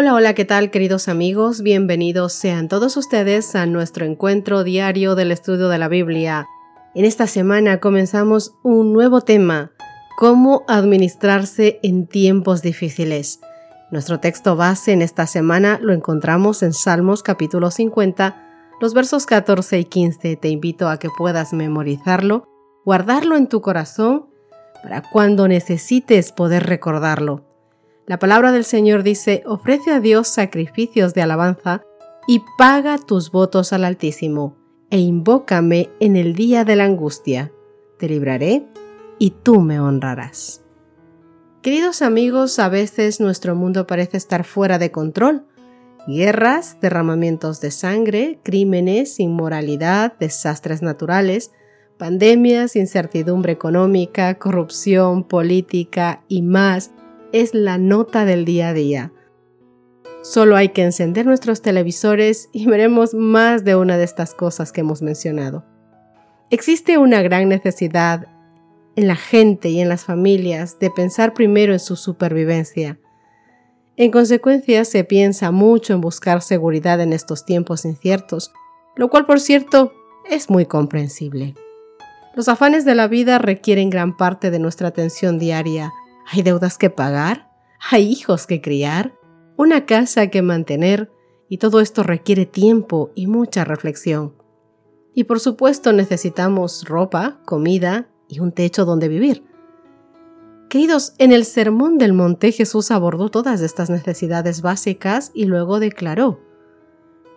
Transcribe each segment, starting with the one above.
Hola, hola, ¿qué tal queridos amigos? Bienvenidos sean todos ustedes a nuestro encuentro diario del estudio de la Biblia. En esta semana comenzamos un nuevo tema, cómo administrarse en tiempos difíciles. Nuestro texto base en esta semana lo encontramos en Salmos capítulo 50, los versos 14 y 15. Te invito a que puedas memorizarlo, guardarlo en tu corazón para cuando necesites poder recordarlo. La palabra del Señor dice, ofrece a Dios sacrificios de alabanza y paga tus votos al Altísimo, e invócame en el día de la angustia. Te libraré y tú me honrarás. Queridos amigos, a veces nuestro mundo parece estar fuera de control. Guerras, derramamientos de sangre, crímenes, inmoralidad, desastres naturales, pandemias, incertidumbre económica, corrupción, política y más es la nota del día a día. Solo hay que encender nuestros televisores y veremos más de una de estas cosas que hemos mencionado. Existe una gran necesidad en la gente y en las familias de pensar primero en su supervivencia. En consecuencia, se piensa mucho en buscar seguridad en estos tiempos inciertos, lo cual, por cierto, es muy comprensible. Los afanes de la vida requieren gran parte de nuestra atención diaria, hay deudas que pagar, hay hijos que criar, una casa que mantener, y todo esto requiere tiempo y mucha reflexión. Y por supuesto necesitamos ropa, comida y un techo donde vivir. Queridos, en el Sermón del Monte Jesús abordó todas estas necesidades básicas y luego declaró,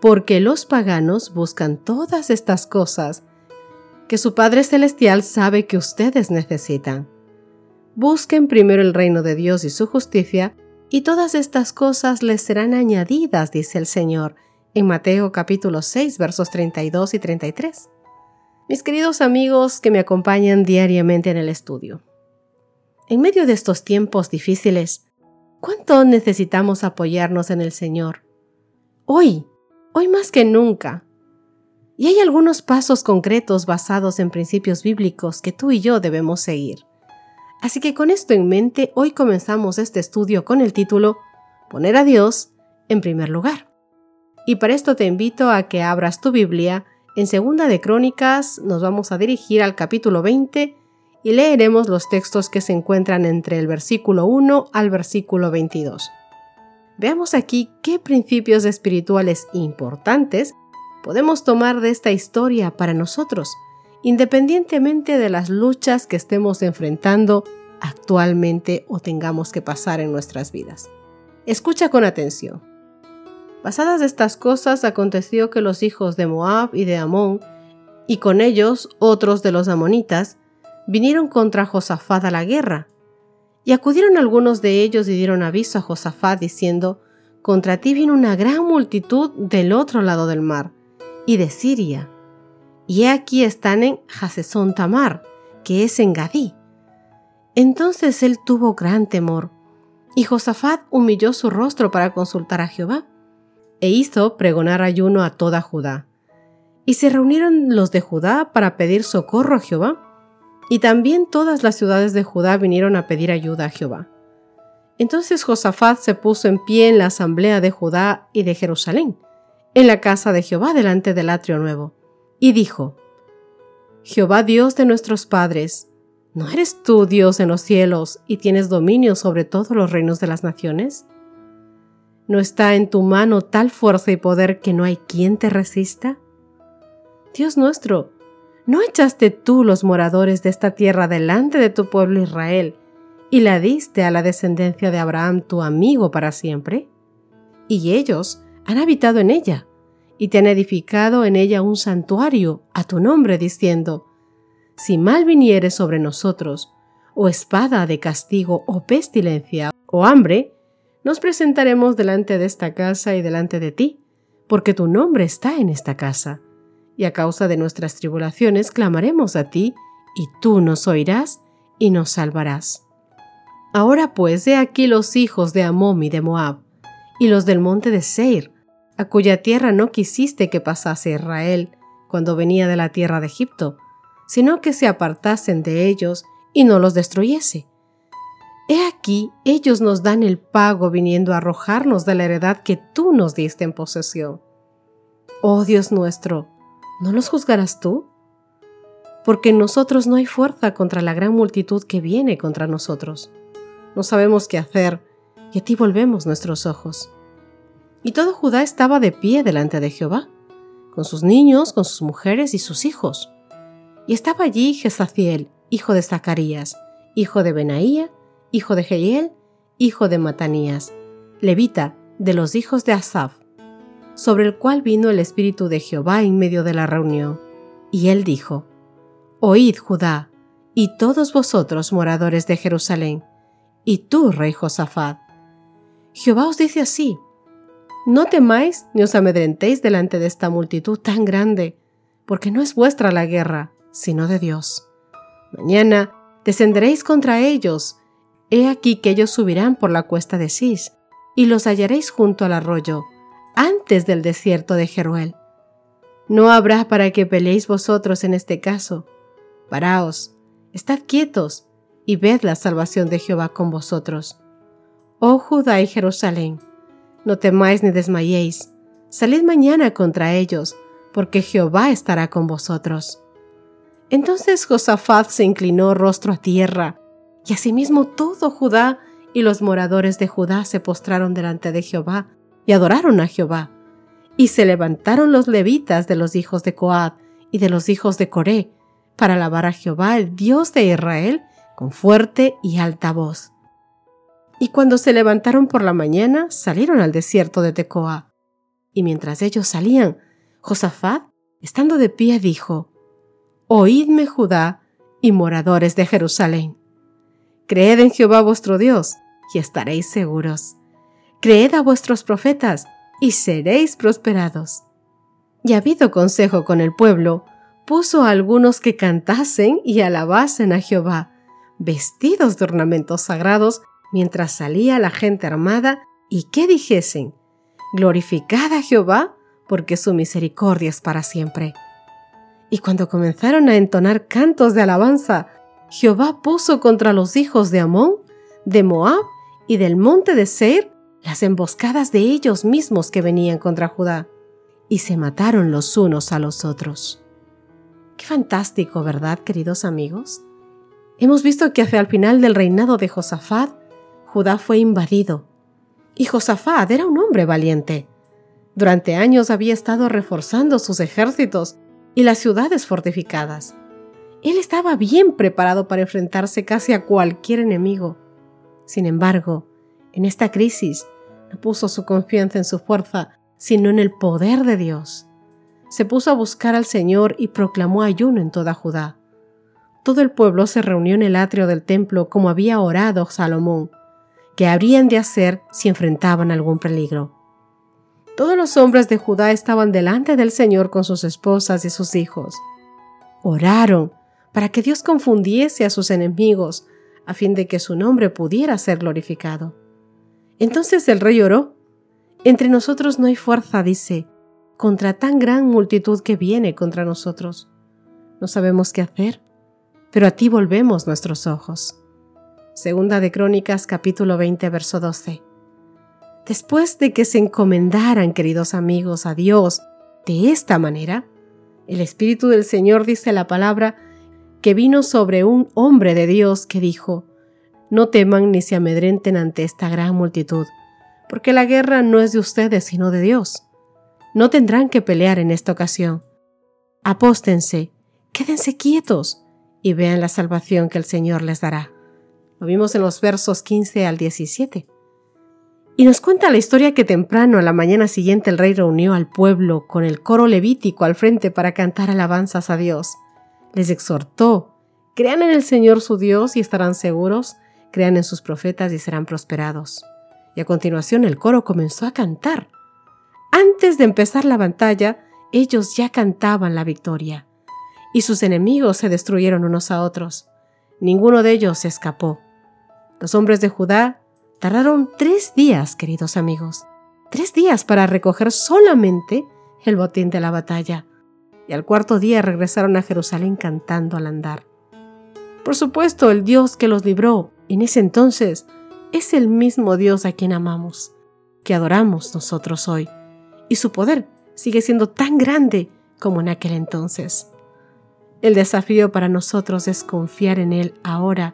porque los paganos buscan todas estas cosas que su Padre Celestial sabe que ustedes necesitan. Busquen primero el reino de Dios y su justicia, y todas estas cosas les serán añadidas, dice el Señor, en Mateo capítulo 6 versos 32 y 33. Mis queridos amigos que me acompañan diariamente en el estudio. En medio de estos tiempos difíciles, ¿cuánto necesitamos apoyarnos en el Señor? Hoy, hoy más que nunca. Y hay algunos pasos concretos basados en principios bíblicos que tú y yo debemos seguir. Así que con esto en mente, hoy comenzamos este estudio con el título Poner a Dios en primer lugar. Y para esto te invito a que abras tu Biblia. En Segunda de Crónicas nos vamos a dirigir al capítulo 20 y leeremos los textos que se encuentran entre el versículo 1 al versículo 22. Veamos aquí qué principios espirituales importantes podemos tomar de esta historia para nosotros independientemente de las luchas que estemos enfrentando actualmente o tengamos que pasar en nuestras vidas. Escucha con atención. Basadas estas cosas, aconteció que los hijos de Moab y de Amón, y con ellos otros de los amonitas, vinieron contra Josafat a la guerra. Y acudieron algunos de ellos y dieron aviso a Josafat diciendo, Contra ti viene una gran multitud del otro lado del mar, y de Siria, y aquí están en Hasesón Tamar, que es en Gadí. Entonces él tuvo gran temor, y Josafat humilló su rostro para consultar a Jehová, e hizo pregonar ayuno a toda Judá. Y se reunieron los de Judá para pedir socorro a Jehová, y también todas las ciudades de Judá vinieron a pedir ayuda a Jehová. Entonces Josafat se puso en pie en la asamblea de Judá y de Jerusalén, en la casa de Jehová delante del atrio nuevo y dijo, Jehová Dios de nuestros padres, ¿no eres tú Dios en los cielos y tienes dominio sobre todos los reinos de las naciones? ¿No está en tu mano tal fuerza y poder que no hay quien te resista? Dios nuestro, ¿no echaste tú los moradores de esta tierra delante de tu pueblo Israel y la diste a la descendencia de Abraham tu amigo para siempre? Y ellos han habitado en ella y te han edificado en ella un santuario a tu nombre, diciendo, Si mal viniere sobre nosotros, o espada de castigo, o pestilencia, o hambre, nos presentaremos delante de esta casa y delante de ti, porque tu nombre está en esta casa. y a causa de nuestras tribulaciones clamaremos a ti, y tú nos oirás y nos salvarás. Ahora pues, he aquí los hijos de Amón y de Moab, y los del monte de Seir, a cuya tierra no quisiste que pasase Israel cuando venía de la tierra de Egipto, sino que se apartasen de ellos y no los destruyese. He aquí, ellos nos dan el pago viniendo a arrojarnos de la heredad que tú nos diste en posesión. Oh Dios nuestro, ¿no los juzgarás tú? Porque en nosotros no hay fuerza contra la gran multitud que viene contra nosotros. No sabemos qué hacer, y a ti volvemos nuestros ojos. Y todo Judá estaba de pie delante de Jehová, con sus niños, con sus mujeres y sus hijos. Y estaba allí Jezaciel, hijo de Zacarías, hijo de Benaía, hijo de Jehiel, hijo de Matanías, levita de los hijos de Asaf, sobre el cual vino el Espíritu de Jehová en medio de la reunión. Y él dijo, Oíd, Judá, y todos vosotros moradores de Jerusalén, y tú, rey Josafat. Jehová os dice así, no temáis ni os amedrentéis delante de esta multitud tan grande, porque no es vuestra la guerra, sino de Dios. Mañana descenderéis contra ellos. He aquí que ellos subirán por la cuesta de Cis, y los hallaréis junto al arroyo, antes del desierto de Jeruel. No habrá para que peleéis vosotros en este caso. Paraos, estad quietos, y ved la salvación de Jehová con vosotros. Oh Judá y Jerusalén, no temáis ni desmayéis, salid mañana contra ellos, porque Jehová estará con vosotros. Entonces Josafat se inclinó rostro a tierra, y asimismo todo Judá y los moradores de Judá se postraron delante de Jehová y adoraron a Jehová. Y se levantaron los levitas de los hijos de Coad y de los hijos de Coré para alabar a Jehová, el Dios de Israel, con fuerte y alta voz. Y cuando se levantaron por la mañana, salieron al desierto de Tecoa. Y mientras ellos salían, Josafat, estando de pie, dijo, Oídme Judá y moradores de Jerusalén. Creed en Jehová vuestro Dios y estaréis seguros. Creed a vuestros profetas y seréis prosperados. Y habido consejo con el pueblo, puso a algunos que cantasen y alabasen a Jehová, vestidos de ornamentos sagrados mientras salía la gente armada y que dijesen, Glorificad a Jehová, porque su misericordia es para siempre. Y cuando comenzaron a entonar cantos de alabanza, Jehová puso contra los hijos de Amón, de Moab y del monte de Seir las emboscadas de ellos mismos que venían contra Judá, y se mataron los unos a los otros. Qué fantástico, ¿verdad, queridos amigos? Hemos visto que hacia el final del reinado de Josafat, Judá fue invadido. Y Josafat era un hombre valiente. Durante años había estado reforzando sus ejércitos y las ciudades fortificadas. Él estaba bien preparado para enfrentarse casi a cualquier enemigo. Sin embargo, en esta crisis no puso su confianza en su fuerza, sino en el poder de Dios. Se puso a buscar al Señor y proclamó ayuno en toda Judá. Todo el pueblo se reunió en el atrio del templo como había orado Salomón, que habrían de hacer si enfrentaban algún peligro. Todos los hombres de Judá estaban delante del Señor con sus esposas y sus hijos. Oraron para que Dios confundiese a sus enemigos, a fin de que su nombre pudiera ser glorificado. Entonces el rey oró. Entre nosotros no hay fuerza, dice, contra tan gran multitud que viene contra nosotros. No sabemos qué hacer, pero a ti volvemos nuestros ojos. Segunda de Crónicas capítulo 20 verso 12. Después de que se encomendaran, queridos amigos, a Dios de esta manera, el Espíritu del Señor dice la palabra que vino sobre un hombre de Dios que dijo, No teman ni se amedrenten ante esta gran multitud, porque la guerra no es de ustedes sino de Dios. No tendrán que pelear en esta ocasión. Apóstense, quédense quietos y vean la salvación que el Señor les dará. Lo vimos en los versos 15 al 17. Y nos cuenta la historia que temprano a la mañana siguiente el rey reunió al pueblo con el coro levítico al frente para cantar alabanzas a Dios. Les exhortó, crean en el Señor su Dios y estarán seguros, crean en sus profetas y serán prosperados. Y a continuación el coro comenzó a cantar. Antes de empezar la batalla, ellos ya cantaban la victoria, y sus enemigos se destruyeron unos a otros. Ninguno de ellos escapó. Los hombres de Judá tardaron tres días, queridos amigos, tres días para recoger solamente el botín de la batalla, y al cuarto día regresaron a Jerusalén cantando al andar. Por supuesto, el Dios que los libró en ese entonces es el mismo Dios a quien amamos, que adoramos nosotros hoy, y su poder sigue siendo tan grande como en aquel entonces. El desafío para nosotros es confiar en Él ahora,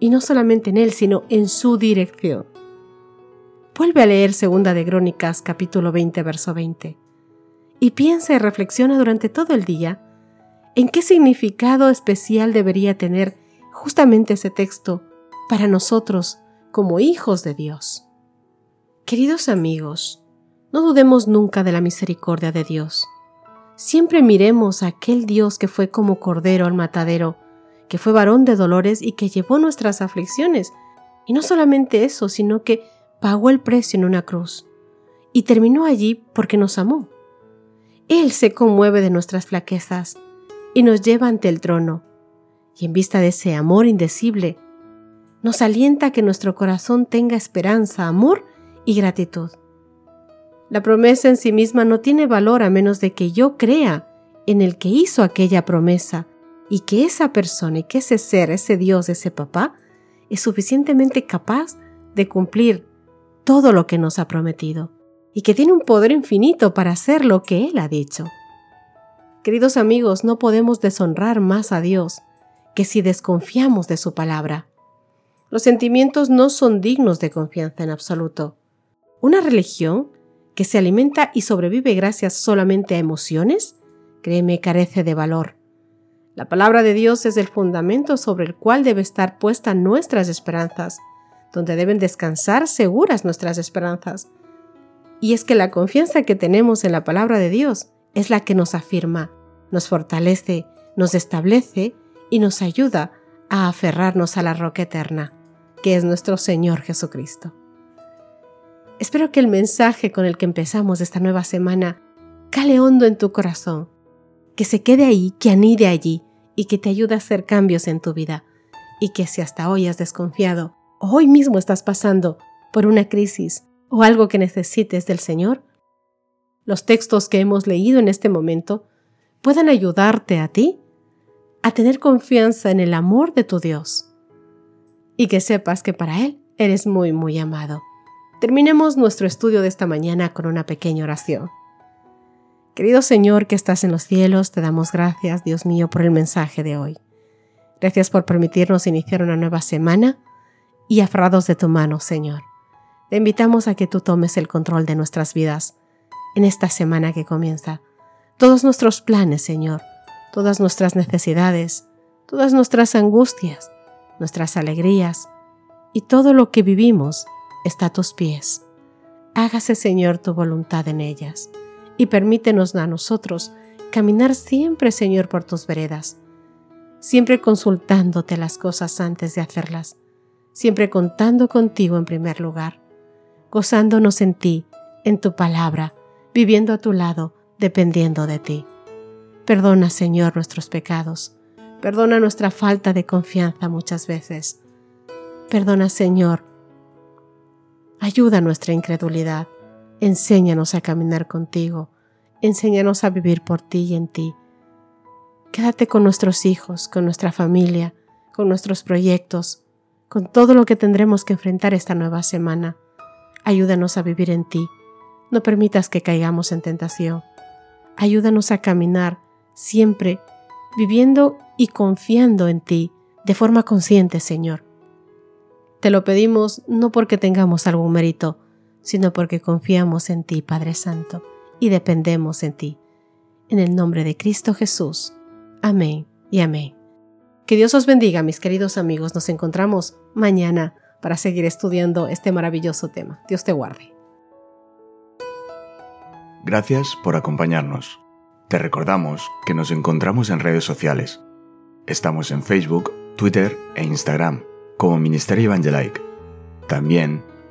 y no solamente en Él, sino en su dirección. Vuelve a leer Segunda de Crónicas capítulo 20, verso 20, y piensa y reflexiona durante todo el día en qué significado especial debería tener justamente ese texto para nosotros como hijos de Dios. Queridos amigos, no dudemos nunca de la misericordia de Dios. Siempre miremos a aquel Dios que fue como cordero al matadero, que fue varón de dolores y que llevó nuestras aflicciones. Y no solamente eso, sino que pagó el precio en una cruz. Y terminó allí porque nos amó. Él se conmueve de nuestras flaquezas y nos lleva ante el trono. Y en vista de ese amor indecible, nos alienta a que nuestro corazón tenga esperanza, amor y gratitud. La promesa en sí misma no tiene valor a menos de que yo crea en el que hizo aquella promesa y que esa persona y que ese ser, ese Dios, ese papá, es suficientemente capaz de cumplir todo lo que nos ha prometido y que tiene un poder infinito para hacer lo que Él ha dicho. Queridos amigos, no podemos deshonrar más a Dios que si desconfiamos de su palabra. Los sentimientos no son dignos de confianza en absoluto. Una religión que se alimenta y sobrevive gracias solamente a emociones, créeme, carece de valor. La palabra de Dios es el fundamento sobre el cual debe estar puesta nuestras esperanzas, donde deben descansar seguras nuestras esperanzas. Y es que la confianza que tenemos en la palabra de Dios es la que nos afirma, nos fortalece, nos establece y nos ayuda a aferrarnos a la roca eterna que es nuestro Señor Jesucristo. Espero que el mensaje con el que empezamos esta nueva semana cale hondo en tu corazón, que se quede ahí, que anide allí y que te ayude a hacer cambios en tu vida y que si hasta hoy has desconfiado o hoy mismo estás pasando por una crisis o algo que necesites del Señor, los textos que hemos leído en este momento puedan ayudarte a ti a tener confianza en el amor de tu Dios y que sepas que para Él eres muy, muy amado. Terminemos nuestro estudio de esta mañana con una pequeña oración. Querido Señor que estás en los cielos, te damos gracias, Dios mío, por el mensaje de hoy. Gracias por permitirnos iniciar una nueva semana y aferrados de tu mano, Señor. Te invitamos a que tú tomes el control de nuestras vidas en esta semana que comienza. Todos nuestros planes, Señor, todas nuestras necesidades, todas nuestras angustias, nuestras alegrías y todo lo que vivimos está a tus pies. Hágase, Señor, tu voluntad en ellas y permítenos a nosotros caminar siempre, Señor, por tus veredas, siempre consultándote las cosas antes de hacerlas, siempre contando contigo en primer lugar, gozándonos en ti, en tu palabra, viviendo a tu lado, dependiendo de ti. Perdona, Señor, nuestros pecados Perdona nuestra falta de confianza muchas veces. Perdona, Señor. Ayuda nuestra incredulidad. Enséñanos a caminar contigo. Enséñanos a vivir por ti y en ti. Quédate con nuestros hijos, con nuestra familia, con nuestros proyectos, con todo lo que tendremos que enfrentar esta nueva semana. Ayúdanos a vivir en ti. No permitas que caigamos en tentación. Ayúdanos a caminar siempre viviendo y confiando en ti de forma consciente, Señor. Te lo pedimos no porque tengamos algún mérito, sino porque confiamos en ti, Padre Santo, y dependemos en ti. En el nombre de Cristo Jesús. Amén y amén. Que Dios os bendiga, mis queridos amigos. Nos encontramos mañana para seguir estudiando este maravilloso tema. Dios te guarde. Gracias por acompañarnos. Te recordamos que nos encontramos en redes sociales Estamos en Facebook, Twitter e Instagram como Ministerio Evangelike. También